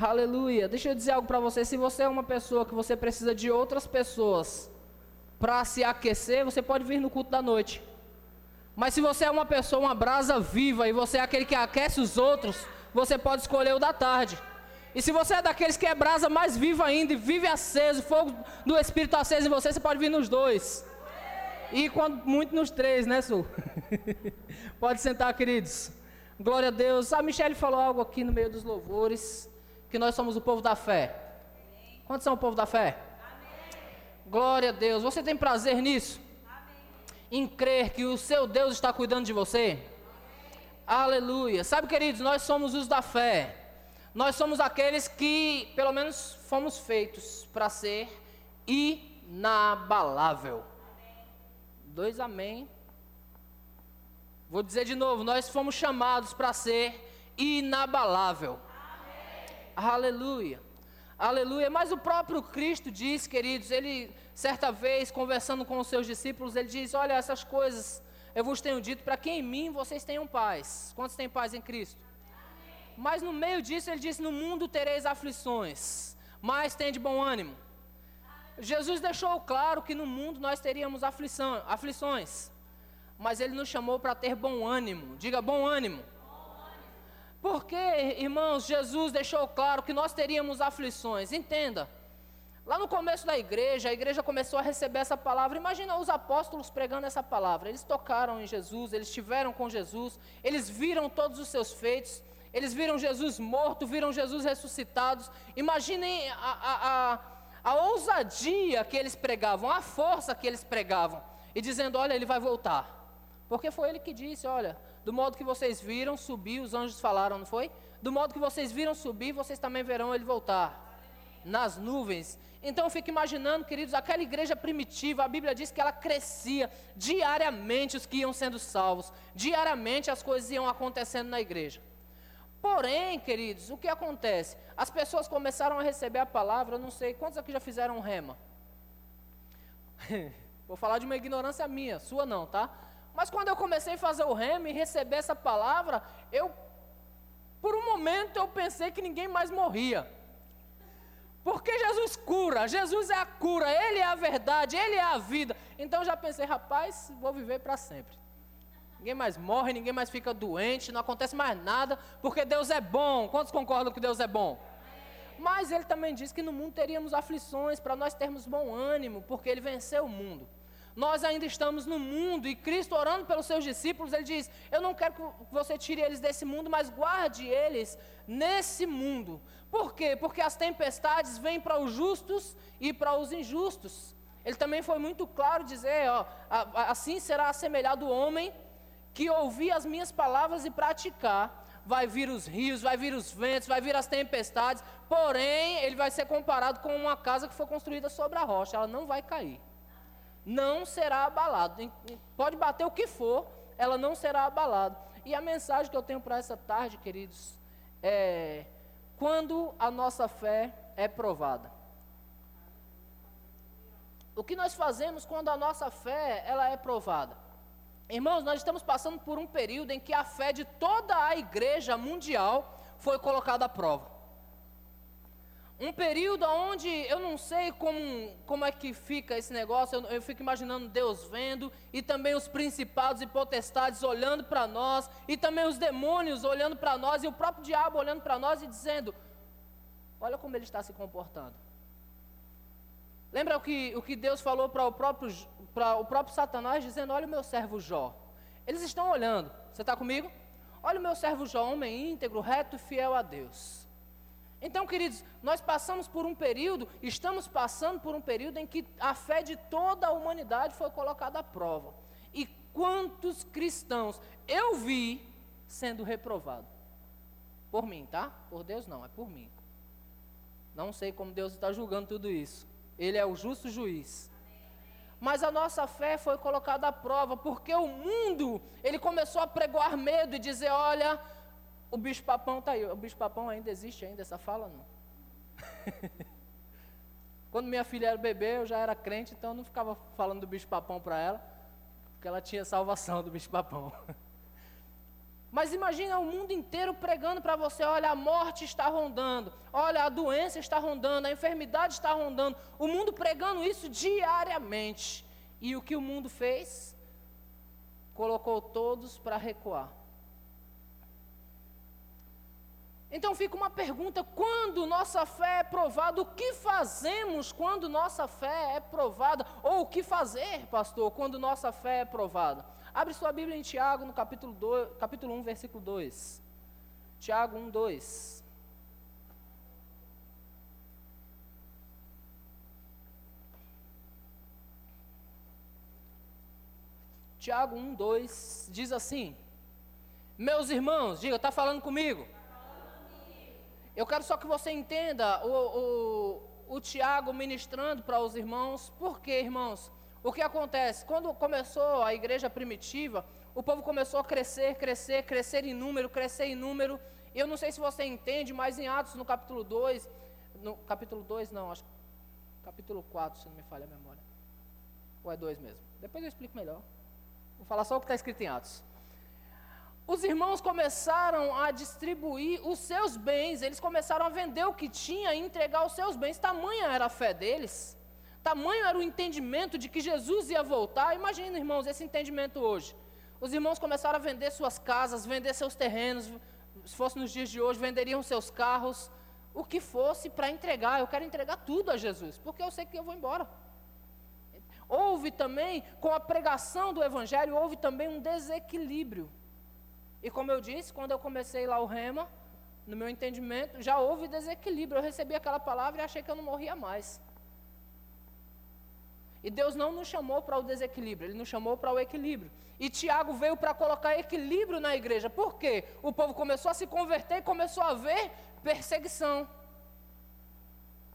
Aleluia. Deixa eu dizer algo para você. Se você é uma pessoa que você precisa de outras pessoas para se aquecer, você pode vir no culto da noite. Mas se você é uma pessoa, uma brasa viva, e você é aquele que aquece os outros, você pode escolher o da tarde. E se você é daqueles que é brasa mais viva ainda e vive aceso, fogo do Espírito aceso em você, você pode vir nos dois. E quando muito nos três, né, Sul? pode sentar, queridos. Glória a Deus. A Michelle falou algo aqui no meio dos louvores, que nós somos o povo da fé. Quantos são o povo da fé? Amém. Glória a Deus. Você tem prazer nisso? Amém. Em crer que o seu Deus está cuidando de você? Amém. Aleluia. Sabe, queridos, nós somos os da fé. Nós somos aqueles que, pelo menos, fomos feitos para ser inabalável. Amém. Dois amém. Vou dizer de novo: nós fomos chamados para ser inabalável. Aleluia. Aleluia. Mas o próprio Cristo diz, queridos, ele, certa vez, conversando com os seus discípulos, ele diz: Olha, essas coisas eu vos tenho dito para que em mim vocês tenham paz. Quantos têm paz em Cristo? Mas no meio disso ele disse: No mundo tereis aflições, mas tem de bom ânimo. Jesus deixou claro que no mundo nós teríamos aflição, aflições, mas ele nos chamou para ter bom ânimo. Diga bom ânimo. Porque, irmãos, Jesus deixou claro que nós teríamos aflições. Entenda. Lá no começo da igreja, a igreja começou a receber essa palavra. Imagina os apóstolos pregando essa palavra. Eles tocaram em Jesus, eles estiveram com Jesus, eles viram todos os seus feitos, eles viram Jesus morto, viram Jesus ressuscitados. Imaginem a, a, a, a ousadia que eles pregavam, a força que eles pregavam. E dizendo: Olha, ele vai voltar. Porque foi ele que disse: Olha, do modo que vocês viram subir, os anjos falaram, não foi? Do modo que vocês viram subir, vocês também verão ele voltar. Nas nuvens. Então eu fico imaginando, queridos, aquela igreja primitiva, a Bíblia diz que ela crescia diariamente os que iam sendo salvos, diariamente as coisas iam acontecendo na igreja. Porém, queridos, o que acontece? As pessoas começaram a receber a palavra, eu não sei, quantos aqui já fizeram rema? Vou falar de uma ignorância minha, sua não, tá? Mas quando eu comecei a fazer o rema e receber essa palavra, eu, por um momento, eu pensei que ninguém mais morria. Porque Jesus cura, Jesus é a cura, Ele é a verdade, Ele é a vida. Então já pensei, rapaz, vou viver para sempre. Ninguém mais morre, ninguém mais fica doente, não acontece mais nada, porque Deus é bom. Quantos concordam que Deus é bom? Mas ele também diz que no mundo teríamos aflições para nós termos bom ânimo, porque ele venceu o mundo. Nós ainda estamos no mundo e Cristo orando pelos seus discípulos, ele diz: Eu não quero que você tire eles desse mundo, mas guarde eles nesse mundo. Por quê? Porque as tempestades vêm para os justos e para os injustos. Ele também foi muito claro dizer: ó, assim será assemelhado o homem que ouvir as minhas palavras e praticar, vai vir os rios, vai vir os ventos, vai vir as tempestades, porém, ele vai ser comparado com uma casa que foi construída sobre a rocha, ela não vai cair. Não será abalado. Pode bater o que for, ela não será abalada. E a mensagem que eu tenho para essa tarde, queridos, é quando a nossa fé é provada. O que nós fazemos quando a nossa fé ela é provada? Irmãos, nós estamos passando por um período em que a fé de toda a igreja mundial foi colocada à prova. Um período onde eu não sei como, como é que fica esse negócio, eu, eu fico imaginando Deus vendo, e também os principados e potestades olhando para nós, e também os demônios olhando para nós, e o próprio diabo olhando para nós e dizendo: Olha como ele está se comportando. Lembra o que, o que Deus falou para o próprio, para o próprio Satanás, dizendo: Olha o meu servo Jó. Eles estão olhando, você está comigo? Olha o meu servo Jó, homem íntegro, reto e fiel a Deus. Então, queridos, nós passamos por um período, estamos passando por um período em que a fé de toda a humanidade foi colocada à prova. E quantos cristãos eu vi sendo reprovado? Por mim, tá? Por Deus não, é por mim. Não sei como Deus está julgando tudo isso. Ele é o justo juiz. Mas a nossa fé foi colocada à prova, porque o mundo, ele começou a pregoar medo e dizer, olha, o bicho papão está aí. O bicho papão ainda existe ainda, essa fala não. Quando minha filha era bebê, eu já era crente, então eu não ficava falando do bicho papão para ela, porque ela tinha salvação do bicho papão. Mas imagina o mundo inteiro pregando para você: olha, a morte está rondando, olha, a doença está rondando, a enfermidade está rondando. O mundo pregando isso diariamente. E o que o mundo fez? Colocou todos para recuar. Então fica uma pergunta: quando nossa fé é provada, o que fazemos quando nossa fé é provada? Ou o que fazer, pastor, quando nossa fé é provada? Abre sua Bíblia em Tiago, no capítulo, 2, capítulo 1, versículo 2. Tiago 1, 2. Tiago 1, 2 diz assim: Meus irmãos, diga, está falando comigo? Eu quero só que você entenda o, o, o Tiago ministrando para os irmãos, por quê, irmãos? O que acontece? Quando começou a igreja primitiva, o povo começou a crescer, crescer, crescer em número, crescer em número. Eu não sei se você entende, mas em Atos, no capítulo 2, no capítulo 2, não, acho capítulo 4, se não me falha a memória. Ou é 2 mesmo? Depois eu explico melhor. Vou falar só o que está escrito em Atos. Os irmãos começaram a distribuir os seus bens, eles começaram a vender o que tinha e entregar os seus bens. Tamanha era a fé deles Tamanho era o entendimento de que Jesus ia voltar. Imagina, irmãos, esse entendimento hoje. Os irmãos começaram a vender suas casas, vender seus terrenos. Se fosse nos dias de hoje, venderiam seus carros, o que fosse para entregar. Eu quero entregar tudo a Jesus, porque eu sei que eu vou embora. Houve também, com a pregação do Evangelho, houve também um desequilíbrio. E como eu disse, quando eu comecei lá o rema, no meu entendimento, já houve desequilíbrio. Eu recebi aquela palavra e achei que eu não morria mais. E Deus não nos chamou para o desequilíbrio, Ele nos chamou para o equilíbrio. E Tiago veio para colocar equilíbrio na igreja. Por quê? O povo começou a se converter e começou a ver perseguição.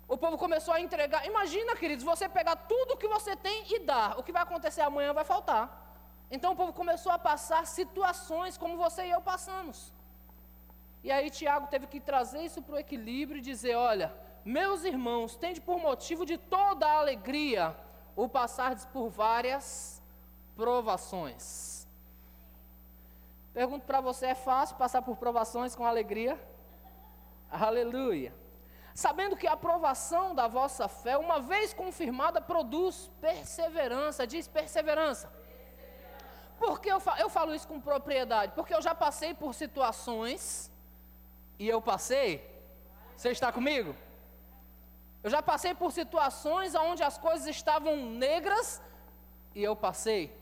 O povo começou a entregar. Imagina, queridos, você pegar tudo que você tem e dar. O que vai acontecer amanhã vai faltar. Então o povo começou a passar situações como você e eu passamos. E aí Tiago teve que trazer isso para o equilíbrio e dizer: olha, meus irmãos, tende por motivo de toda a alegria o passar por várias provações. Pergunto para você: é fácil passar por provações com alegria? Aleluia. Sabendo que a aprovação da vossa fé, uma vez confirmada, produz perseverança. Diz perseverança. Por que eu falo, eu falo isso com propriedade? Porque eu já passei por situações, e eu passei. Você está comigo? Eu já passei por situações onde as coisas estavam negras e eu passei.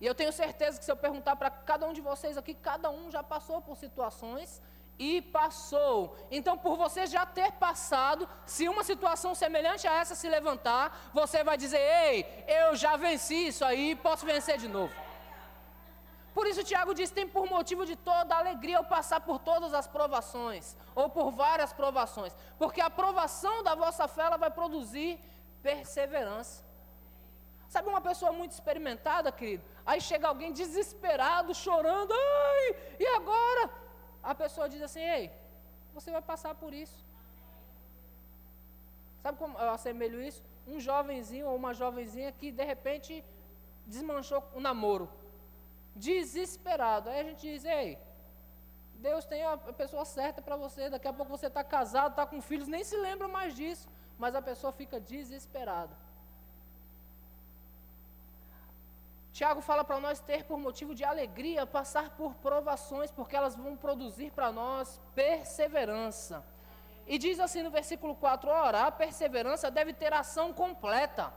E eu tenho certeza que se eu perguntar para cada um de vocês aqui, cada um já passou por situações e passou. Então, por você já ter passado, se uma situação semelhante a essa se levantar, você vai dizer: Ei, eu já venci isso aí, posso vencer de novo. Por isso, Tiago diz: tem por motivo de toda alegria eu passar por todas as provações, ou por várias provações, porque a provação da vossa fé ela vai produzir perseverança. Sabe uma pessoa muito experimentada, querido? Aí chega alguém desesperado, chorando, ai, e agora? A pessoa diz assim: ei, você vai passar por isso. Sabe como eu assemelho isso? Um jovenzinho ou uma jovenzinha que de repente desmanchou o namoro desesperado. Aí a gente diz: ei, Deus tem a pessoa certa para você. Daqui a pouco você está casado, está com filhos, nem se lembra mais disso. Mas a pessoa fica desesperada. Tiago fala para nós ter por motivo de alegria passar por provações, porque elas vão produzir para nós perseverança. E diz assim no versículo 4: ora, a perseverança deve ter ação completa.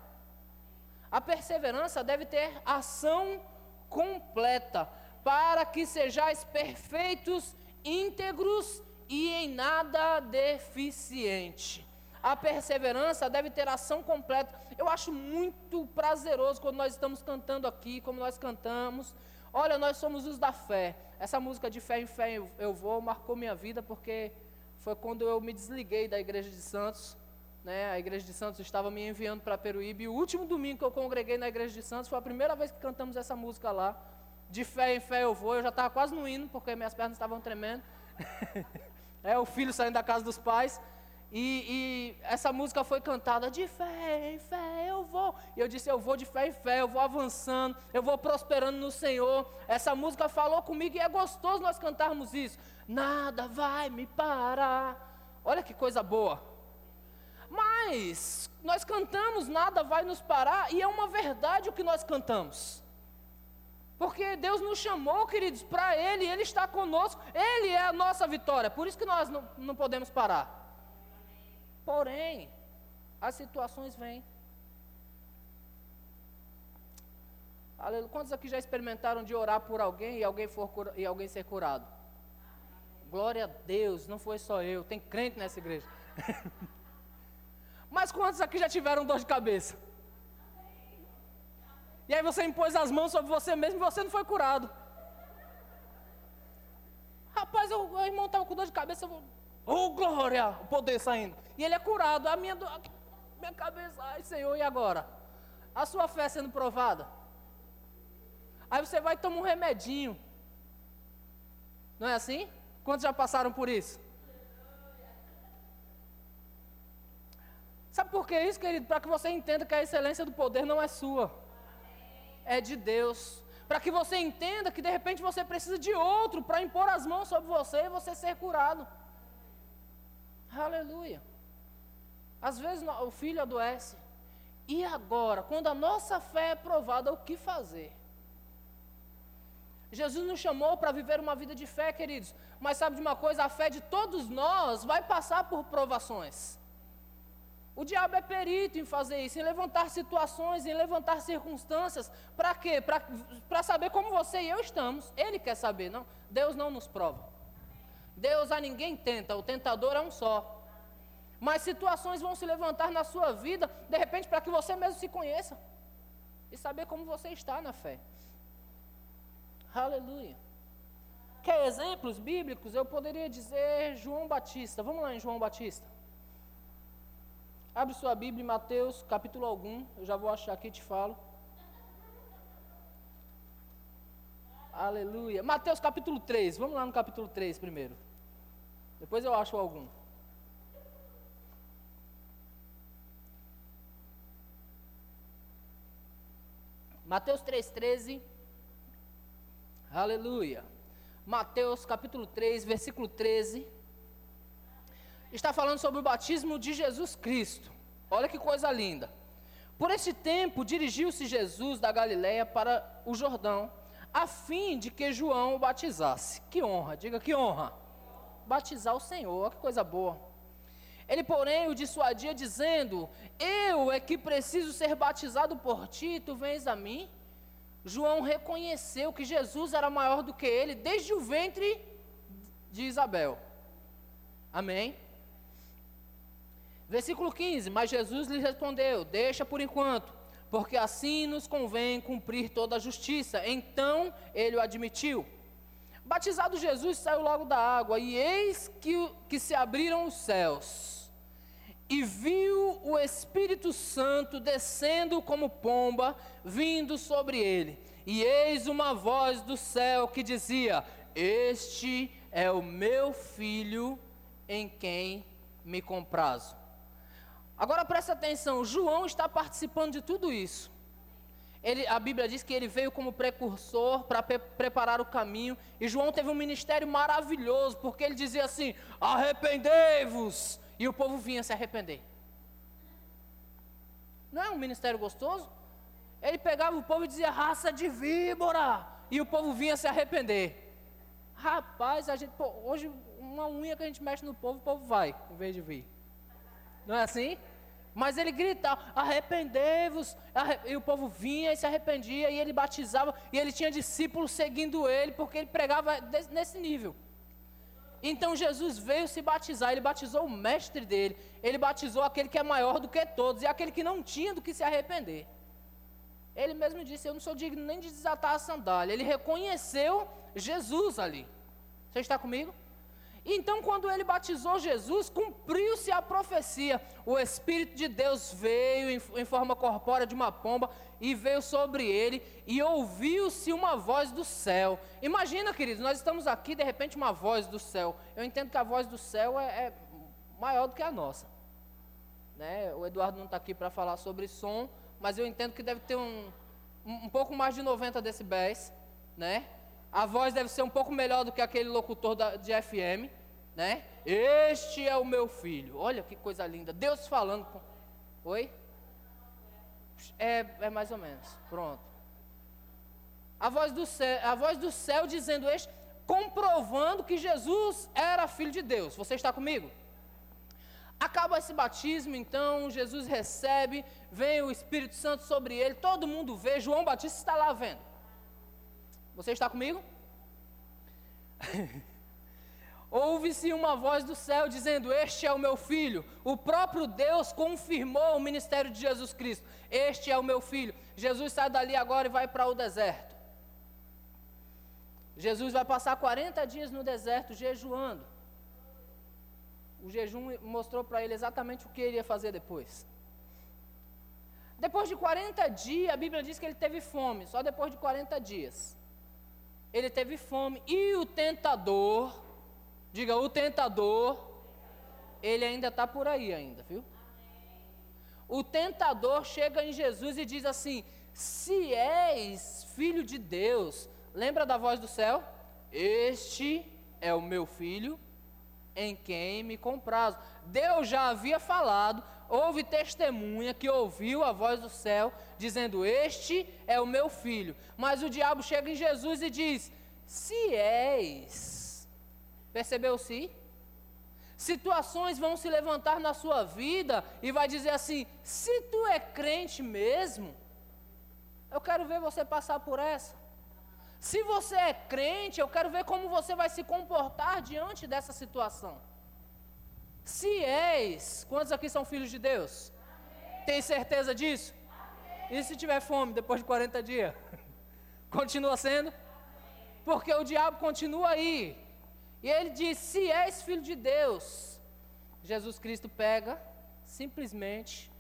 A perseverança deve ter ação completa completa, para que sejais perfeitos, íntegros e em nada deficiente. A perseverança deve ter ação completa. Eu acho muito prazeroso quando nós estamos cantando aqui, como nós cantamos. Olha, nós somos os da fé. Essa música de fé em fé eu vou marcou minha vida porque foi quando eu me desliguei da igreja de Santos. Né, a igreja de Santos estava me enviando para Peruíbe. E o último domingo que eu congreguei na igreja de Santos foi a primeira vez que cantamos essa música lá. De fé em fé eu vou. Eu já estava quase no hino, porque minhas pernas estavam tremendo. é o filho saindo da casa dos pais. E, e, essa música foi cantada de fé em fé, eu vou. E eu disse: Eu vou de fé em fé, eu vou avançando, eu vou prosperando no Senhor. Essa música falou comigo e é gostoso nós cantarmos isso. Nada vai me parar. Olha que coisa boa. Mas nós cantamos, nada vai nos parar, e é uma verdade o que nós cantamos. Porque Deus nos chamou, queridos, para Ele, Ele está conosco, Ele é a nossa vitória, por isso que nós não, não podemos parar. Porém, as situações vêm. Aleluia. Quantos aqui já experimentaram de orar por alguém e alguém, for e alguém ser curado? Glória a Deus, não foi só eu, tem crente nessa igreja. Mas quantos aqui já tiveram dor de cabeça? E aí você impôs as mãos sobre você mesmo e você não foi curado. Rapaz, o, o irmão estava com dor de cabeça, eu Oh, glória! O poder saindo. E ele é curado. A minha, a minha cabeça, ai Senhor, e agora? A sua fé sendo provada. Aí você vai tomar um remedinho. Não é assim? Quantos já passaram por isso? Sabe por que isso, querido? Para que você entenda que a excelência do poder não é sua, é de Deus. Para que você entenda que de repente você precisa de outro para impor as mãos sobre você e você ser curado. Aleluia. Às vezes o filho adoece. E agora, quando a nossa fé é provada, o que fazer? Jesus nos chamou para viver uma vida de fé, queridos. Mas sabe de uma coisa? A fé de todos nós vai passar por provações. O diabo é perito em fazer isso, em levantar situações, em levantar circunstâncias. Para quê? Para saber como você e eu estamos. Ele quer saber, não? Deus não nos prova. Deus a ninguém tenta, o tentador é um só. Mas situações vão se levantar na sua vida, de repente, para que você mesmo se conheça e saber como você está na fé. Aleluia. Quer exemplos bíblicos? Eu poderia dizer João Batista. Vamos lá em João Batista. Abre sua Bíblia em Mateus, capítulo algum. Eu já vou achar aqui e te falo. Aleluia. Mateus capítulo 3. Vamos lá no capítulo 3 primeiro. Depois eu acho algum. Mateus 3,13. Aleluia. Mateus capítulo 3, versículo 13. Está falando sobre o batismo de Jesus Cristo. Olha que coisa linda. Por esse tempo dirigiu-se Jesus da Galiléia para o Jordão a fim de que João o batizasse. Que honra, diga que honra. Batizar o Senhor, que coisa boa. Ele, porém, o dissuadia, dizendo: Eu é que preciso ser batizado por ti, tu vens a mim. João reconheceu que Jesus era maior do que ele desde o ventre de Isabel. Amém? Versículo 15: Mas Jesus lhe respondeu: Deixa por enquanto porque assim nos convém cumprir toda a justiça. Então ele o admitiu. Batizado Jesus saiu logo da água, e eis que, que se abriram os céus, e viu o Espírito Santo descendo como pomba, vindo sobre ele. E eis uma voz do céu que dizia: Este é o meu filho em quem me comprazo. Agora presta atenção, João está participando de tudo isso. Ele, a Bíblia diz que ele veio como precursor para pre preparar o caminho. E João teve um ministério maravilhoso, porque ele dizia assim: arrependei-vos. E o povo vinha se arrepender. Não é um ministério gostoso? Ele pegava o povo e dizia: raça de víbora. E o povo vinha se arrepender. Rapaz, a gente, pô, hoje, uma unha que a gente mexe no povo, o povo vai, em vez de vir. Não é assim? Mas ele gritava: arrependei-vos. E o povo vinha e se arrependia, e ele batizava, e ele tinha discípulos seguindo ele, porque ele pregava nesse nível. Então Jesus veio se batizar, ele batizou o mestre dele, ele batizou aquele que é maior do que todos, e aquele que não tinha do que se arrepender. Ele mesmo disse: Eu não sou digno nem de desatar a sandália. Ele reconheceu Jesus ali. Você está comigo? Então, quando ele batizou Jesus, cumpriu-se a profecia. O Espírito de Deus veio em, forma corpórea de uma pomba e veio sobre ele, e ouviu-se uma voz do céu. Imagina, queridos, nós estamos aqui, de repente, uma voz do céu. Eu entendo que a voz do céu é, é maior do que a nossa. Né? O Eduardo não está aqui para falar sobre som, mas eu entendo que deve ter um, um, pouco mais de 90 decibéis, né? A voz deve ser um pouco melhor do que aquele locutor da, de FM, né? Este é o meu filho. Olha que coisa linda. Deus falando com. Oi? É, é mais ou menos. Pronto. A voz do céu, a voz do céu dizendo este, comprovando que Jesus era filho de Deus. Você está comigo? Acaba esse batismo, então, Jesus recebe, vem o Espírito Santo sobre ele, todo mundo vê, João Batista está lá vendo. Você está comigo? Ouve-se uma voz do céu dizendo: Este é o meu filho. O próprio Deus confirmou o ministério de Jesus Cristo. Este é o meu filho. Jesus sai dali agora e vai para o deserto. Jesus vai passar 40 dias no deserto jejuando o jejum mostrou para ele exatamente o que ele ia fazer depois. Depois de 40 dias, a Bíblia diz que ele teve fome, só depois de 40 dias. Ele teve fome e o tentador, diga o tentador, ele ainda está por aí ainda, viu? O tentador chega em Jesus e diz assim: Se és filho de Deus, lembra da voz do céu? Este é o meu filho em quem me comprazo. Deus já havia falado, houve testemunha que ouviu a voz do céu dizendo: Este é o meu filho. Mas o diabo chega em Jesus e diz: Se és. Percebeu-se? Situações vão se levantar na sua vida e vai dizer assim: Se tu é crente mesmo, eu quero ver você passar por essa. Se você é crente, eu quero ver como você vai se comportar diante dessa situação. Se és, quantos aqui são filhos de Deus? Amém. Tem certeza disso? Amém. E se tiver fome depois de 40 dias? Continua sendo? Amém. Porque o diabo continua aí. E ele diz: se és filho de Deus, Jesus Cristo pega, simplesmente,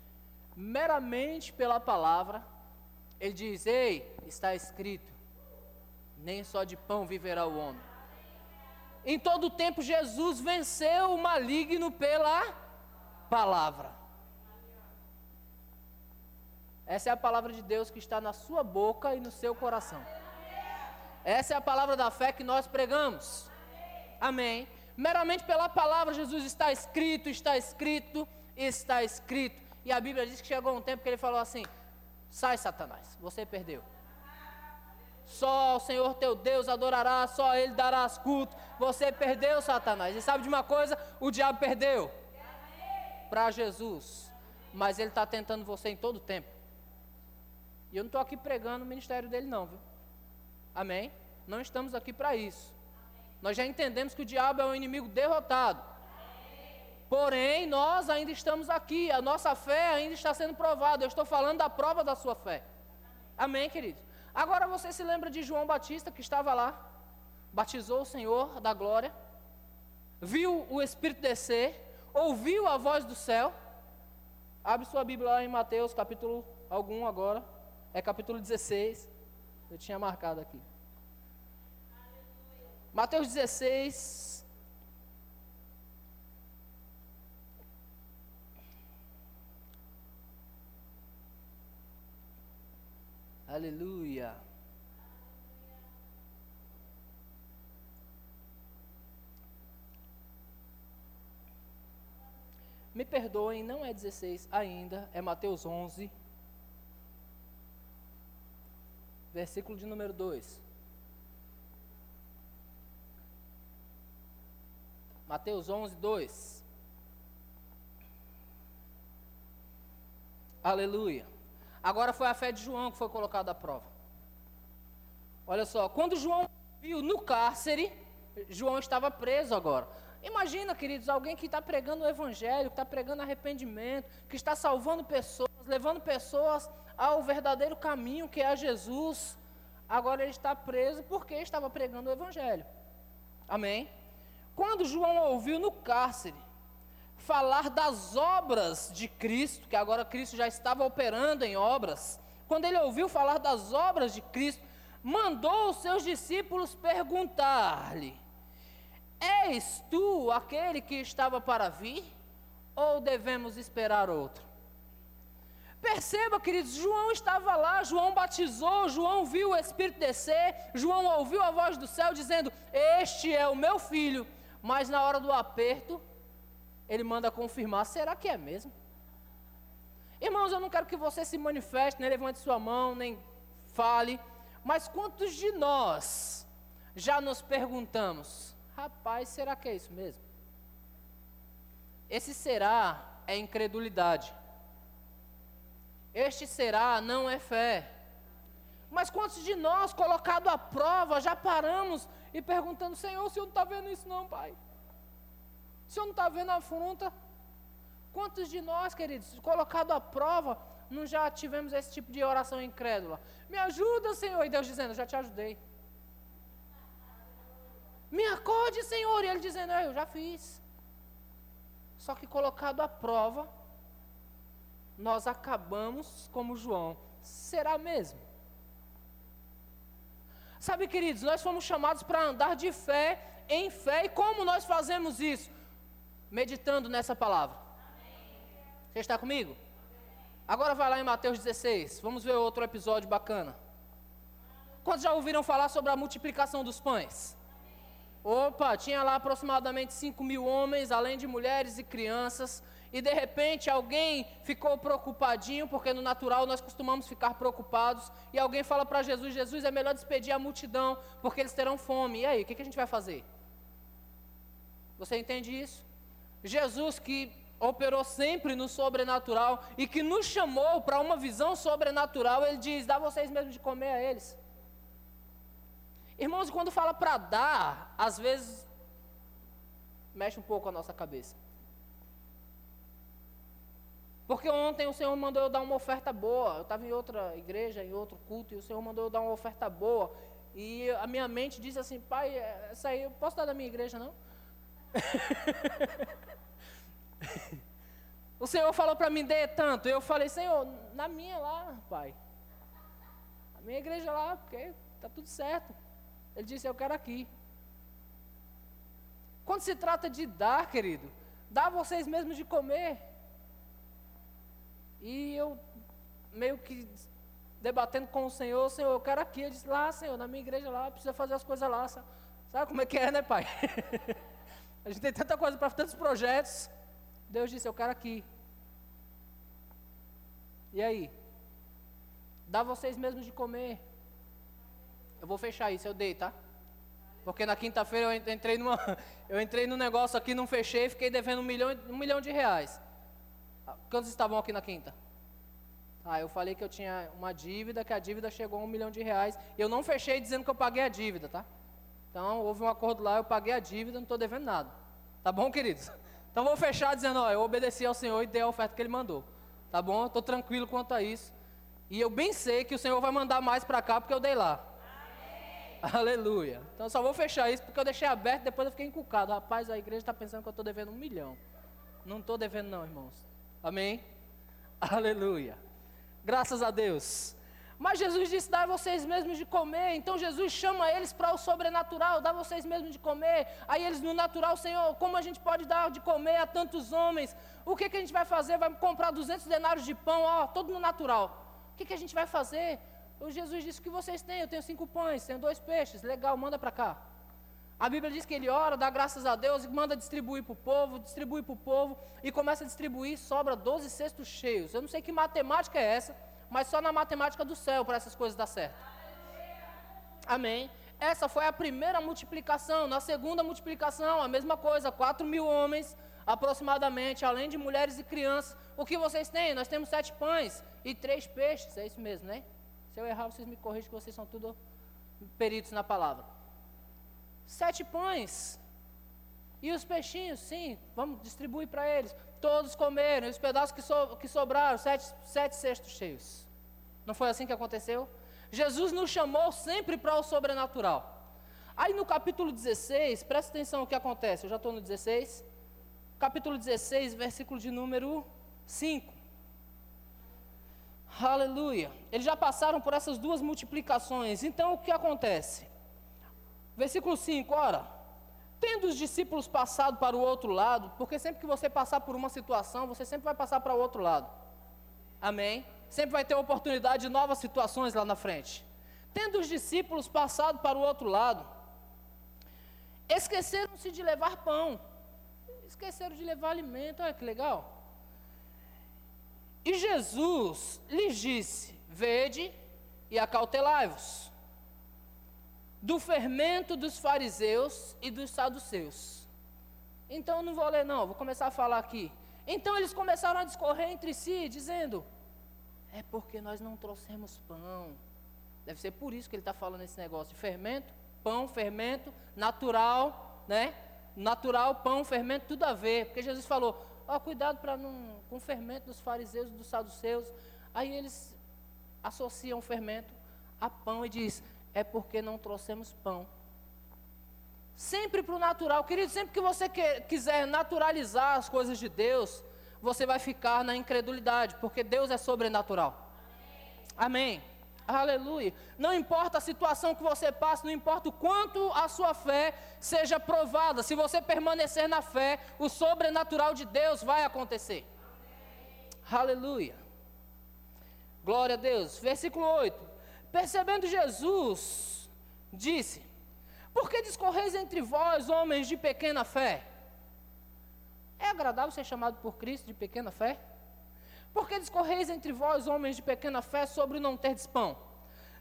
meramente pela palavra, ele diz: Ei, está escrito nem só de pão viverá o homem. Em todo tempo, Jesus venceu o maligno pela palavra. Essa é a palavra de Deus que está na sua boca e no seu coração. Essa é a palavra da fé que nós pregamos. Amém. Meramente pela palavra, Jesus está escrito, está escrito, está escrito. E a Bíblia diz que chegou um tempo que ele falou assim: sai, Satanás, você perdeu. Só o Senhor teu Deus adorará, só Ele darás culto. Você perdeu, Satanás. E sabe de uma coisa? O diabo perdeu para Jesus. Mas ele está tentando você em todo tempo. E eu não estou aqui pregando o ministério dele, não, viu? Amém? Não estamos aqui para isso. Nós já entendemos que o diabo é um inimigo derrotado. Porém, nós ainda estamos aqui, a nossa fé ainda está sendo provada. Eu estou falando da prova da sua fé. Amém, queridos? Agora você se lembra de João Batista que estava lá, batizou o Senhor da glória, viu o Espírito descer, ouviu a voz do céu. Abre sua Bíblia lá em Mateus, capítulo algum agora, é capítulo 16. Eu tinha marcado aqui. Mateus 16, Aleluia. Me perdoem, não é 16 ainda, é Mateus 11, versículo de número 2. Mateus 11, 2. Aleluia. Agora foi a fé de João que foi colocada à prova. Olha só, quando João viu no cárcere, João estava preso agora. Imagina, queridos, alguém que está pregando o evangelho, que está pregando arrependimento, que está salvando pessoas, levando pessoas ao verdadeiro caminho que é Jesus. Agora ele está preso porque estava pregando o evangelho. Amém? Quando João ouviu no cárcere falar das obras de Cristo, que agora Cristo já estava operando em obras. Quando ele ouviu falar das obras de Cristo, mandou os seus discípulos perguntar-lhe: És tu aquele que estava para vir? ou devemos esperar outro? Perceba, queridos, João estava lá, João batizou, João viu o Espírito descer, João ouviu a voz do céu dizendo: Este é o meu filho. Mas na hora do aperto, ele manda confirmar: será que é mesmo? Irmãos, eu não quero que você se manifeste, nem levante sua mão, nem fale, mas quantos de nós já nos perguntamos: rapaz, será que é isso mesmo? Esse será é incredulidade. Este será não é fé. Mas quantos de nós, colocado à prova, já paramos e perguntando: Senhor, o senhor não está vendo isso, não, Pai? O senhor não está vendo a afronta? Quantos de nós, queridos, colocado à prova, não já tivemos esse tipo de oração incrédula? Me ajuda, Senhor. E Deus dizendo: Já te ajudei. Me acorde, Senhor. E Ele dizendo: Eu já fiz. Só que colocado à prova, nós acabamos como João. Será mesmo? Sabe, queridos, nós fomos chamados para andar de fé em fé. E como nós fazemos isso? Meditando nessa palavra. Você está comigo? Agora vai lá em Mateus 16. Vamos ver outro episódio bacana. Quantos já ouviram falar sobre a multiplicação dos pães? Opa, tinha lá aproximadamente 5 mil homens, além de mulheres e crianças e de repente alguém ficou preocupadinho, porque no natural nós costumamos ficar preocupados, e alguém fala para Jesus: Jesus, é melhor despedir a multidão, porque eles terão fome. E aí, o que, que a gente vai fazer? Você entende isso? Jesus que operou sempre no sobrenatural e que nos chamou para uma visão sobrenatural, ele diz: dá vocês mesmos de comer a eles. Irmãos, quando fala para dar, às vezes mexe um pouco a nossa cabeça. Porque ontem o Senhor mandou eu dar uma oferta boa. Eu estava em outra igreja, em outro culto, e o Senhor mandou eu dar uma oferta boa. E a minha mente disse assim, pai, essa aí eu posso dar da minha igreja, não? o Senhor falou para mim, dê tanto. Eu falei, Senhor, na minha lá, pai. A minha igreja lá, porque está tudo certo. Ele disse, eu quero aqui. Quando se trata de dar, querido, dá vocês mesmos de comer. E eu meio que debatendo com o Senhor, Senhor, eu quero aqui. Eu disse, lá, Senhor, na minha igreja lá, precisa fazer as coisas lá. Sabe como é que é, né, Pai? a gente tem tanta coisa para tantos projetos. Deus disse, eu quero aqui. E aí? Dá vocês mesmos de comer. Eu vou fechar isso, eu dei, tá? Porque na quinta-feira eu entrei numa, eu entrei num negócio aqui, não fechei, fiquei devendo um milhão, um milhão de reais. Quantos estavam aqui na quinta? Ah, eu falei que eu tinha uma dívida, que a dívida chegou a um milhão de reais. Eu não fechei dizendo que eu paguei a dívida, tá? Então, houve um acordo lá, eu paguei a dívida, não estou devendo nada. Tá bom, queridos? Então, vou fechar dizendo, ó, eu obedeci ao Senhor e dei a oferta que Ele mandou. Tá bom? Estou tranquilo quanto a isso. E eu bem sei que o Senhor vai mandar mais para cá, porque eu dei lá. Amém. Aleluia. Então, só vou fechar isso, porque eu deixei aberto, depois eu fiquei encucado. Rapaz, a igreja está pensando que eu estou devendo um milhão. Não estou devendo não, irmãos. Amém? Aleluia. Graças a Deus. Mas Jesus disse: dá vocês mesmos de comer. Então Jesus chama eles para o sobrenatural, dá vocês mesmos de comer. Aí eles no natural, Senhor, como a gente pode dar de comer a tantos homens? O que, que a gente vai fazer? Vai comprar 200 denários de pão, ó, todo no natural. O que, que a gente vai fazer? O Jesus disse: o que vocês têm? Eu tenho cinco pães, tenho dois peixes. Legal, manda para cá. A Bíblia diz que ele ora, dá graças a Deus e manda distribuir para o povo, distribui para o povo e começa a distribuir, sobra 12 cestos cheios. Eu não sei que matemática é essa, mas só na matemática do céu para essas coisas dar certo. Amém. Essa foi a primeira multiplicação. Na segunda multiplicação, a mesma coisa, 4 mil homens aproximadamente, além de mulheres e crianças. O que vocês têm? Nós temos sete pães e três peixes. É isso mesmo, né? Se eu errar, vocês me corrigem que vocês são tudo peritos na palavra. Sete pães. E os peixinhos, sim, vamos distribuir para eles. Todos comeram, os pedaços que, so, que sobraram, sete, sete cestos cheios. Não foi assim que aconteceu? Jesus nos chamou sempre para o sobrenatural. Aí no capítulo 16, presta atenção o que acontece, eu já estou no 16. Capítulo 16, versículo de número 5. Aleluia. Eles já passaram por essas duas multiplicações. Então o que acontece? Versículo 5, ora. Tendo os discípulos passado para o outro lado, porque sempre que você passar por uma situação, você sempre vai passar para o outro lado. Amém? Sempre vai ter oportunidade de novas situações lá na frente. Tendo os discípulos passado para o outro lado, esqueceram-se de levar pão, esqueceram de levar alimento, olha que legal. E Jesus lhes disse: Vede e acautelai-vos do fermento dos fariseus e dos saduceus. Então não vou ler, não, vou começar a falar aqui. Então eles começaram a discorrer entre si, dizendo: É porque nós não trouxemos pão. Deve ser por isso que ele está falando esse negócio fermento, pão, fermento, natural, né? Natural, pão, fermento, tudo a ver. Porque Jesus falou: Ó, oh, cuidado para não. com o fermento dos fariseus dos saduceus. Aí eles associam o fermento a pão e diz: é porque não trouxemos pão. Sempre para o natural. Querido, sempre que você quiser naturalizar as coisas de Deus, você vai ficar na incredulidade, porque Deus é sobrenatural. Amém. Amém. Aleluia. Não importa a situação que você passa, não importa o quanto a sua fé seja provada, se você permanecer na fé, o sobrenatural de Deus vai acontecer. Amém. Aleluia. Glória a Deus. Versículo 8. Percebendo Jesus, disse: Por que discorreis entre vós, homens de pequena fé? É agradável ser chamado por Cristo de pequena fé? Por que discorreis entre vós, homens de pequena fé, sobre não terdes pão?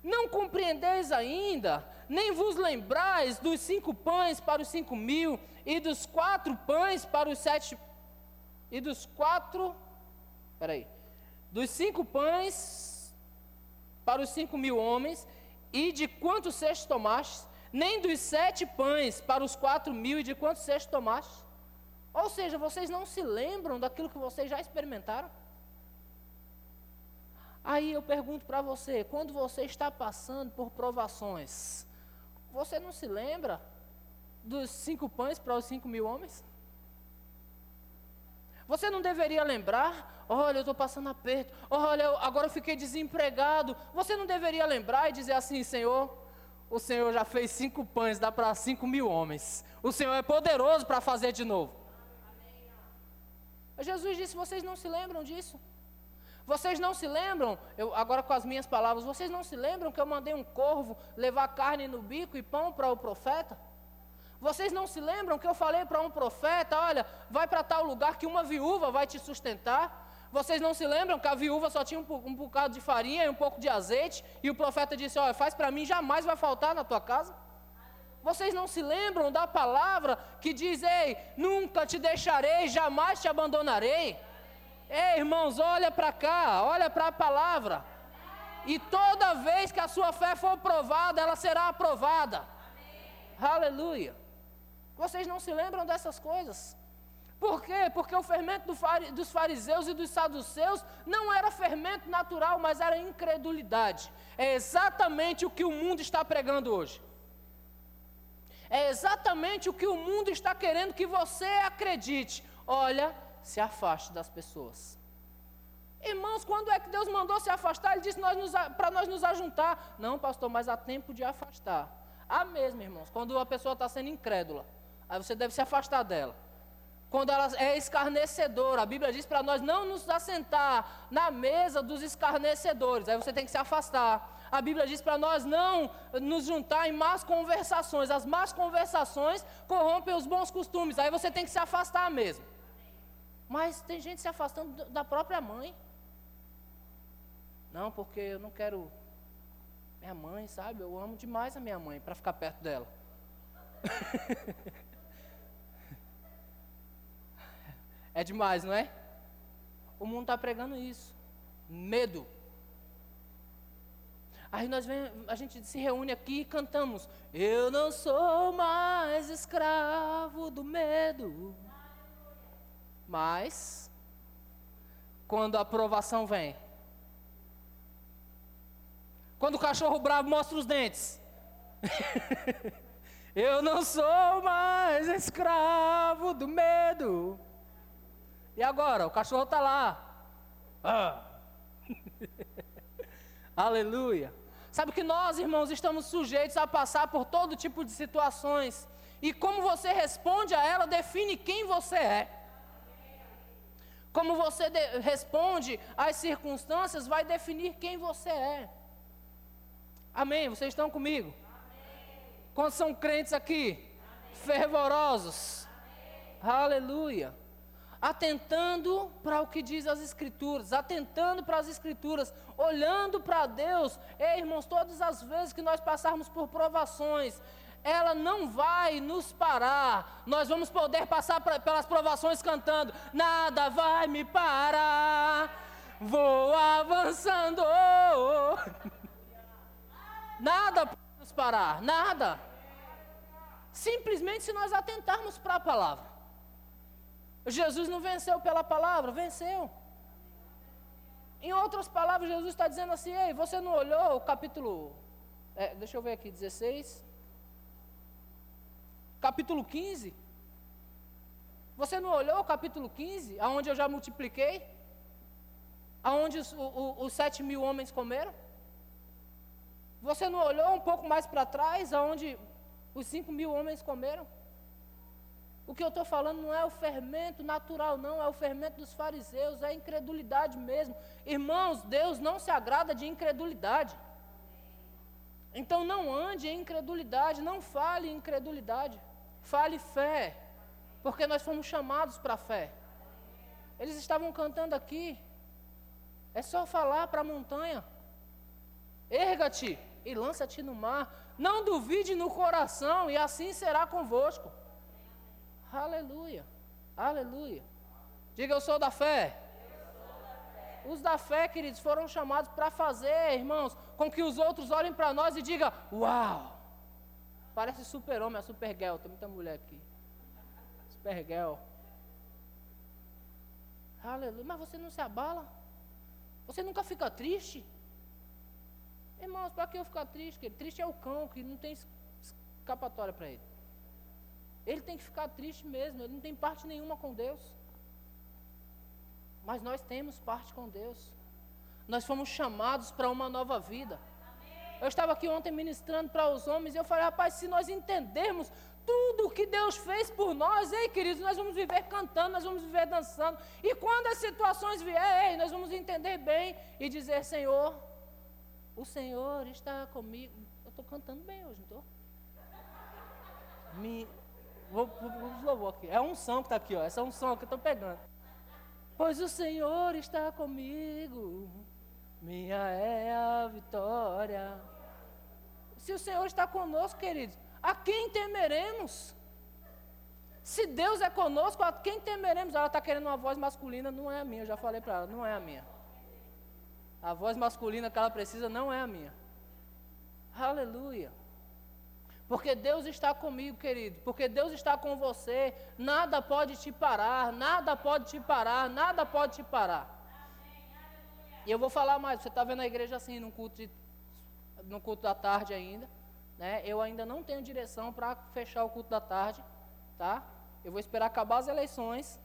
Não compreendeis ainda, nem vos lembrais dos cinco pães para os cinco mil, e dos quatro pães para os sete. E dos quatro. Peraí. Dos cinco pães para os cinco mil homens, e de quantos cestos tomaste? Nem dos sete pães para os quatro mil, e de quantos cestos tomaste? Ou seja, vocês não se lembram daquilo que vocês já experimentaram? Aí eu pergunto para você: quando você está passando por provações, você não se lembra dos cinco pães para os cinco mil homens? Você não deveria lembrar, olha, eu estou passando aperto, olha, agora eu fiquei desempregado. Você não deveria lembrar e dizer assim, Senhor, o Senhor já fez cinco pães, dá para cinco mil homens. O Senhor é poderoso para fazer de novo. Jesus disse: vocês não se lembram disso? Vocês não se lembram, eu, agora com as minhas palavras, vocês não se lembram que eu mandei um corvo levar carne no bico e pão para o profeta? Vocês não se lembram que eu falei para um profeta: olha, vai para tal lugar que uma viúva vai te sustentar? Vocês não se lembram que a viúva só tinha um, um bocado de farinha e um pouco de azeite? E o profeta disse: olha, faz para mim, jamais vai faltar na tua casa? Vocês não se lembram da palavra que diz: Ei, nunca te deixarei, jamais te abandonarei? Ei, irmãos, olha para cá, olha para a palavra. E toda vez que a sua fé for provada, ela será aprovada. Aleluia. Vocês não se lembram dessas coisas? Por quê? Porque o fermento do fari, dos fariseus e dos saduceus não era fermento natural, mas era incredulidade. É exatamente o que o mundo está pregando hoje. É exatamente o que o mundo está querendo que você acredite. Olha, se afaste das pessoas. Irmãos, quando é que Deus mandou se afastar? Ele disse para nós nos ajuntar. Não, pastor, mas há tempo de afastar. Há mesmo, irmãos, quando a pessoa está sendo incrédula. Aí você deve se afastar dela. Quando ela é escarnecedora, a Bíblia diz para nós não nos assentar na mesa dos escarnecedores. Aí você tem que se afastar. A Bíblia diz para nós não nos juntar em más conversações. As más conversações corrompem os bons costumes. Aí você tem que se afastar mesmo. Mas tem gente se afastando da própria mãe. Não, porque eu não quero minha mãe, sabe? Eu amo demais a minha mãe para ficar perto dela. É demais, não é? O mundo está pregando isso. Medo. Aí nós vem, a gente se reúne aqui e cantamos: Eu não sou mais escravo do medo. Mas, quando a aprovação vem, quando o cachorro bravo mostra os dentes, eu não sou mais escravo do medo. E agora? O cachorro está lá. Ah. Aleluia. Sabe que nós, irmãos, estamos sujeitos a passar por todo tipo de situações E como você responde a ela define quem você é. Como você responde às circunstâncias vai definir quem você é. Amém? Vocês estão comigo? Amém. Quantos são crentes aqui? Amém. Fervorosos. Amém. Aleluia. Atentando para o que diz as Escrituras, atentando para as Escrituras, olhando para Deus. Ei, irmãos, todas as vezes que nós passarmos por provações, ela não vai nos parar. Nós vamos poder passar pra, pelas provações cantando: Nada vai me parar, vou avançando. Nada pode nos parar, nada. Simplesmente se nós atentarmos para a palavra. Jesus não venceu pela palavra, venceu. Em outras palavras, Jesus está dizendo assim: Ei, você não olhou o capítulo. É, deixa eu ver aqui, 16. Capítulo 15. Você não olhou o capítulo 15, aonde eu já multipliquei? Aonde os, os sete mil homens comeram? Você não olhou um pouco mais para trás, aonde os cinco mil homens comeram? O que eu estou falando não é o fermento natural, não, é o fermento dos fariseus, é a incredulidade mesmo. Irmãos, Deus não se agrada de incredulidade. Então não ande em incredulidade, não fale em incredulidade, fale fé, porque nós fomos chamados para a fé. Eles estavam cantando aqui, é só falar para a montanha: erga-te, e lança-te no mar. Não duvide no coração, e assim será convosco. Aleluia, aleluia. Diga, eu sou da fé. Os da fé, queridos, foram chamados para fazer, irmãos, com que os outros olhem para nós e digam: Uau! Parece super-homem, a super-girl. Tem muita mulher aqui. Super-girl. Aleluia. Mas você não se abala? Você nunca fica triste? Irmãos, para que eu ficar triste? Triste é o cão, que não tem escapatória para ele. Ele tem que ficar triste mesmo, ele não tem parte nenhuma com Deus. Mas nós temos parte com Deus. Nós fomos chamados para uma nova vida. Eu estava aqui ontem ministrando para os homens e eu falei, rapaz, se nós entendermos tudo o que Deus fez por nós, ei queridos, nós vamos viver cantando, nós vamos viver dançando. E quando as situações vierem, nós vamos entender bem e dizer, Senhor, o Senhor está comigo. Eu estou cantando bem hoje, não estou? Me... Vou, vou, vou aqui. É um som que está aqui, ó. Essa é um som que eu estou pegando. Pois o Senhor está comigo, minha é a vitória. Se o Senhor está conosco, queridos, a quem temeremos? Se Deus é conosco, a quem temeremos? Ela está querendo uma voz masculina, não é a minha, eu já falei para ela, não é a minha. A voz masculina que ela precisa não é a minha. Aleluia. Porque Deus está comigo, querido. Porque Deus está com você. Nada pode te parar. Nada pode te parar. Nada pode te parar. E eu vou falar mais. Você está vendo a igreja assim, no culto, no culto da tarde ainda. Né? Eu ainda não tenho direção para fechar o culto da tarde. Tá? Eu vou esperar acabar as eleições.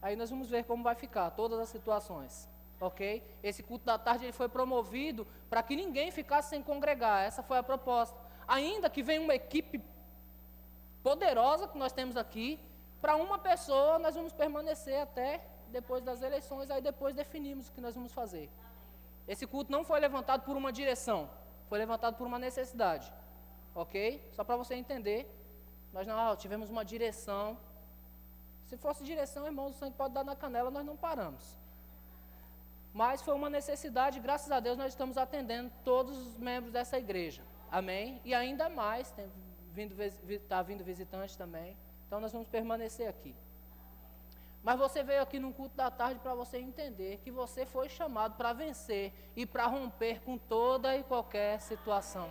Aí nós vamos ver como vai ficar todas as situações ok? Esse culto da tarde ele foi promovido para que ninguém ficasse sem congregar. Essa foi a proposta. Ainda que venha uma equipe poderosa que nós temos aqui, para uma pessoa nós vamos permanecer até depois das eleições, aí depois definimos o que nós vamos fazer. Esse culto não foi levantado por uma direção, foi levantado por uma necessidade, ok? Só para você entender, nós não tivemos uma direção. Se fosse direção, irmãos, o sangue pode dar na canela, nós não paramos. Mas foi uma necessidade, graças a Deus nós estamos atendendo todos os membros dessa igreja. Amém? E ainda mais, está vindo, tá vindo visitante também. Então nós vamos permanecer aqui. Mas você veio aqui no culto da tarde para você entender que você foi chamado para vencer e para romper com toda e qualquer situação.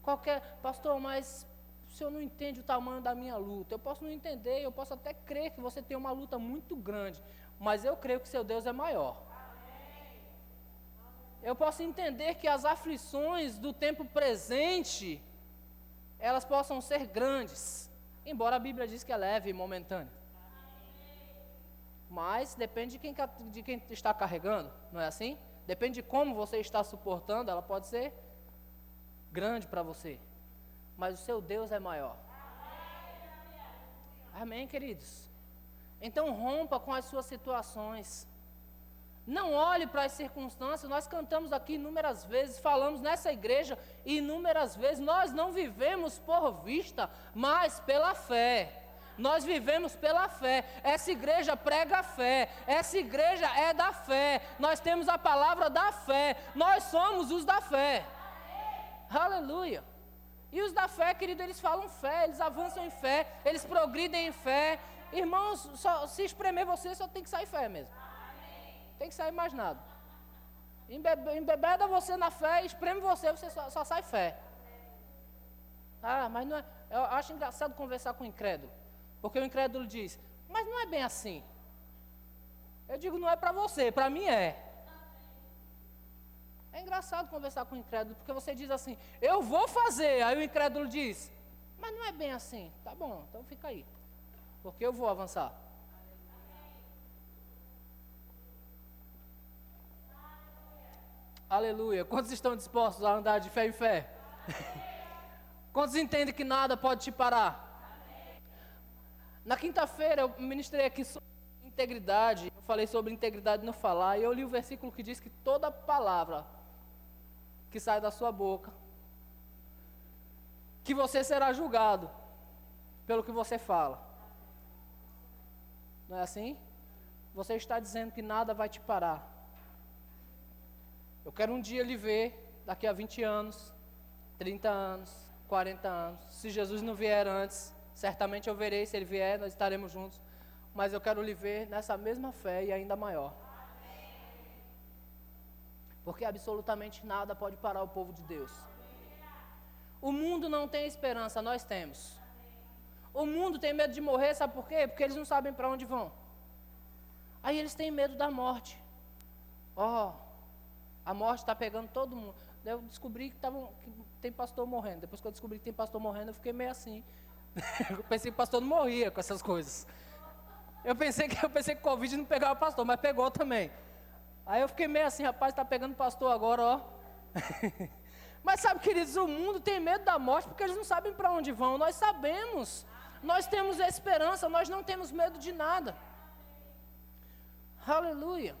Qualquer, pastor, mas o senhor não entende o tamanho da minha luta. Eu posso não entender, eu posso até crer que você tem uma luta muito grande, mas eu creio que seu Deus é maior. Eu posso entender que as aflições do tempo presente, elas possam ser grandes, embora a Bíblia diz que é leve e momentânea. Mas depende de quem, de quem está carregando, não é assim? Depende de como você está suportando, ela pode ser grande para você. Mas o seu Deus é maior. Amém, queridos? Então rompa com as suas situações. Não olhe para as circunstâncias. Nós cantamos aqui inúmeras vezes, falamos nessa igreja inúmeras vezes. Nós não vivemos por vista, mas pela fé. Nós vivemos pela fé. Essa igreja prega a fé. Essa igreja é da fé. Nós temos a palavra da fé. Nós somos os da fé. Aleluia. E os da fé, querido, eles falam fé, eles avançam em fé, eles progridem em fé. Irmãos, só, se espremer você, só tem que sair fé mesmo. Tem que sair mais nada. Embebeda você na fé, espreme você, você só, só sai fé. Ah, mas não é. Eu acho engraçado conversar com o incrédulo. Porque o incrédulo diz, mas não é bem assim. Eu digo, não é para você, para mim é. É engraçado conversar com o incrédulo, porque você diz assim, eu vou fazer. Aí o incrédulo diz, mas não é bem assim. Tá bom, então fica aí. Porque eu vou avançar. Aleluia. Quantos estão dispostos a andar de fé em fé? Quantos entendem que nada pode te parar? Na quinta-feira eu ministrei aqui sobre integridade. Eu falei sobre integridade no falar. E eu li o versículo que diz que toda palavra que sai da sua boca, que você será julgado pelo que você fala. Não é assim? Você está dizendo que nada vai te parar. Eu quero um dia lhe ver, daqui a 20 anos, 30 anos, 40 anos. Se Jesus não vier antes, certamente eu verei. Se ele vier, nós estaremos juntos. Mas eu quero lhe ver nessa mesma fé e ainda maior. Porque absolutamente nada pode parar o povo de Deus. O mundo não tem esperança, nós temos. O mundo tem medo de morrer, sabe por quê? Porque eles não sabem para onde vão. Aí eles têm medo da morte. Ó, oh, a morte está pegando todo mundo. Eu descobri que, tava, que tem pastor morrendo. Depois que eu descobri que tem pastor morrendo, eu fiquei meio assim. eu pensei que o pastor não morria com essas coisas. Eu pensei que eu pensei que Covid não pegava pastor, mas pegou também. Aí eu fiquei meio assim, rapaz, está pegando pastor agora, ó. Mas sabe, queridos, o mundo tem medo da morte porque eles não sabem para onde vão. Nós sabemos. Nós temos esperança, nós não temos medo de nada. Aleluia.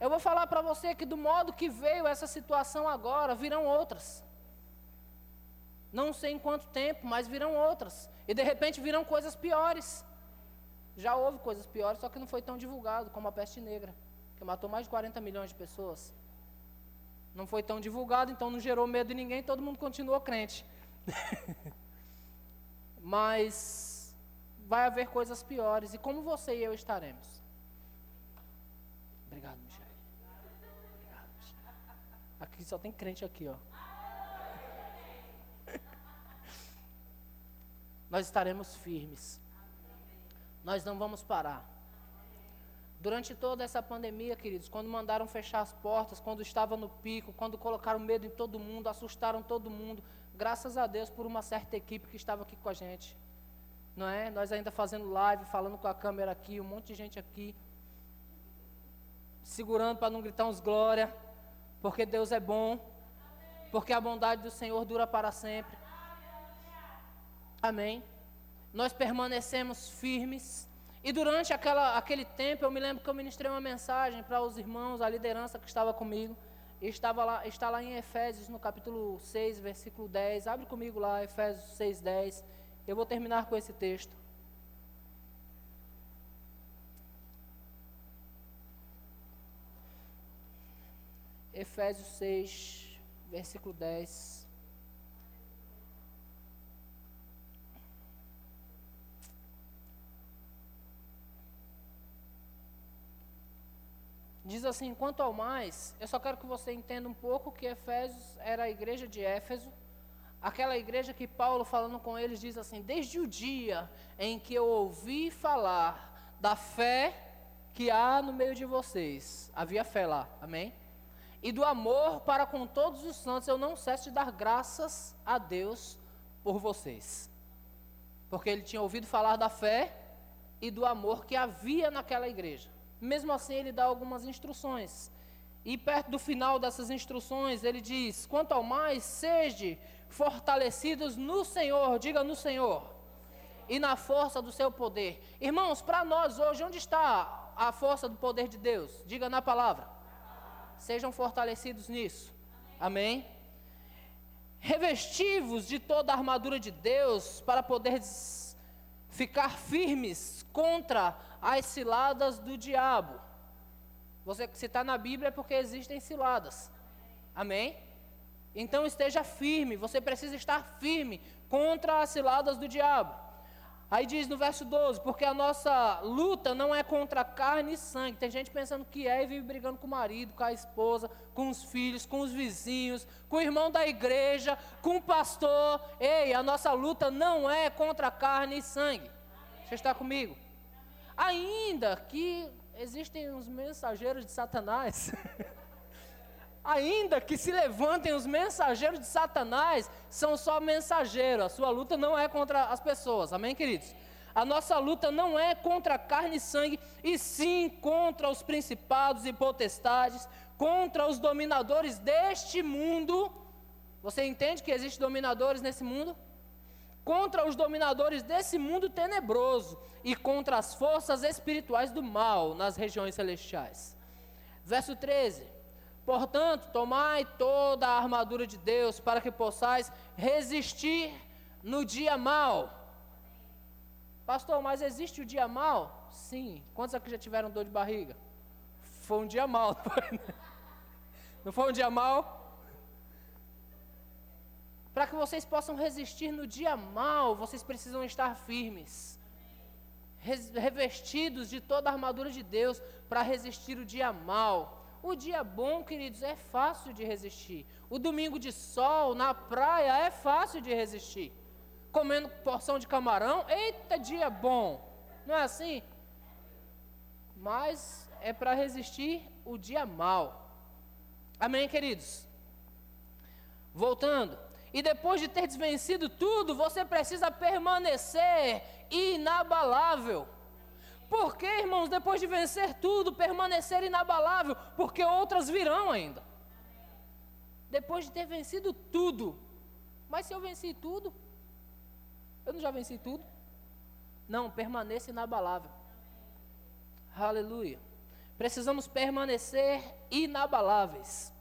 Eu vou falar para você que do modo que veio essa situação agora, virão outras. Não sei em quanto tempo, mas virão outras. E de repente virão coisas piores. Já houve coisas piores, só que não foi tão divulgado como a peste negra que matou mais de 40 milhões de pessoas. Não foi tão divulgado, então não gerou medo de ninguém, todo mundo continuou crente. Mas vai haver coisas piores, e como você e eu estaremos? Obrigado. Aqui só tem crente aqui, ó. Nós estaremos firmes. Nós não vamos parar. Durante toda essa pandemia, queridos, quando mandaram fechar as portas, quando estava no pico, quando colocaram medo em todo mundo, assustaram todo mundo, graças a Deus por uma certa equipe que estava aqui com a gente. Não é? Nós ainda fazendo live, falando com a câmera aqui, um monte de gente aqui, segurando para não gritar uns glória, porque Deus é bom, porque a bondade do Senhor dura para sempre. Amém. Nós permanecemos firmes e durante aquela, aquele tempo, eu me lembro que eu ministrei uma mensagem para os irmãos, a liderança que estava comigo. E estava lá, está lá em Efésios, no capítulo 6, versículo 10. Abre comigo lá, Efésios 6, 10. Eu vou terminar com esse texto. Efésios 6, versículo 10. diz assim: quanto ao mais, eu só quero que você entenda um pouco que Efésios era a igreja de Éfeso, aquela igreja que Paulo, falando com eles, diz assim: desde o dia em que eu ouvi falar da fé que há no meio de vocês, havia fé lá, amém? E do amor para com todos os santos, eu não cesso de dar graças a Deus por vocês. Porque ele tinha ouvido falar da fé e do amor que havia naquela igreja. Mesmo assim, ele dá algumas instruções. E perto do final dessas instruções, ele diz: Quanto ao mais, sede fortalecidos no Senhor. Diga no Senhor. e na força do seu poder. Irmãos, para nós hoje, onde está a força do poder de Deus? Diga na palavra. Sejam fortalecidos nisso. Amém? Revestivos de toda a armadura de Deus para poder ficar firmes contra as ciladas do diabo. Você se está na Bíblia é porque existem ciladas. Amém? Então esteja firme, você precisa estar firme contra as ciladas do diabo. Aí diz no verso 12: Porque a nossa luta não é contra carne e sangue. Tem gente pensando que é e vive brigando com o marido, com a esposa, com os filhos, com os vizinhos, com o irmão da igreja, com o pastor. Ei, a nossa luta não é contra carne e sangue. Você está comigo? Ainda que existem os mensageiros de Satanás. Ainda que se levantem os mensageiros de Satanás, são só mensageiros. A sua luta não é contra as pessoas. Amém, queridos? A nossa luta não é contra carne e sangue, e sim contra os principados e potestades, contra os dominadores deste mundo. Você entende que existem dominadores nesse mundo? Contra os dominadores desse mundo tenebroso e contra as forças espirituais do mal nas regiões celestiais. Verso 13. Portanto, tomai toda a armadura de Deus para que possais resistir no dia mal. Pastor, mas existe o dia mal? Sim. Quantos aqui já tiveram dor de barriga? Foi um dia mal, não foi, não foi um dia mal? Para que vocês possam resistir no dia mal, vocês precisam estar firmes, revestidos de toda a armadura de Deus para resistir o dia mal. O dia bom, queridos, é fácil de resistir. O domingo de sol na praia é fácil de resistir. Comendo porção de camarão, eita dia bom. Não é assim? Mas é para resistir o dia mal. Amém, queridos? Voltando. E depois de ter desvencido tudo, você precisa permanecer inabalável. Por que, irmãos, depois de vencer tudo, permanecer inabalável? Porque outras virão ainda. Depois de ter vencido tudo. Mas se eu venci tudo, eu não já venci tudo? Não, permaneça inabalável. Aleluia. Precisamos permanecer inabaláveis.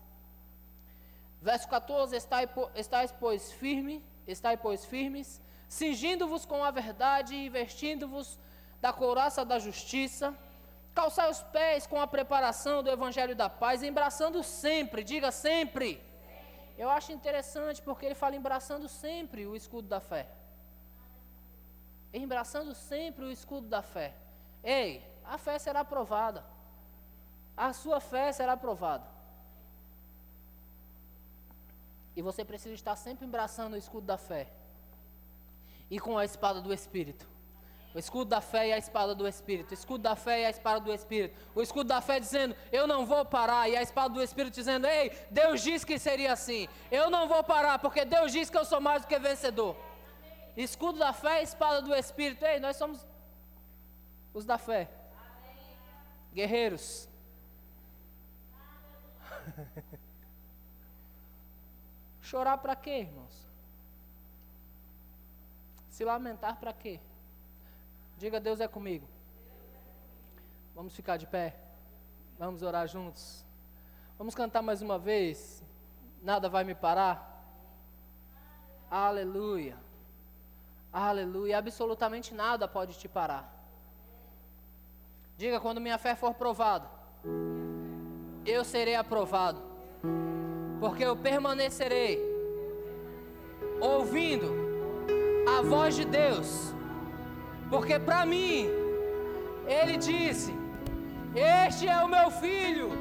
Verso 14: Estais, estáis pois firme, estáis pois firmes, cingindo-vos com a verdade e vestindo-vos da couraça da justiça, calçar os pés com a preparação do evangelho da paz, embraçando sempre, diga sempre. Eu acho interessante porque ele fala embraçando sempre o escudo da fé. Embraçando sempre o escudo da fé. Ei, a fé será aprovada. A sua fé será aprovada. E você precisa estar sempre embraçando o escudo da fé. E com a espada do Espírito. O escudo da fé e a espada do Espírito. O escudo da fé e a espada do Espírito. O escudo da fé dizendo, eu não vou parar. E a espada do Espírito dizendo, ei, Deus disse que seria assim. Eu não vou parar, porque Deus disse que eu sou mais do que vencedor. Escudo da fé e espada do Espírito. Ei, nós somos os da fé. Guerreiros. Chorar para quê, irmãos? Se lamentar para quê? Diga Deus é comigo. Vamos ficar de pé. Vamos orar juntos. Vamos cantar mais uma vez. Nada vai me parar. Aleluia. Aleluia. Absolutamente nada pode te parar. Diga quando minha fé for provada. Eu serei aprovado. Porque eu permanecerei ouvindo a voz de Deus porque para mim, ele disse: Este é o meu filho,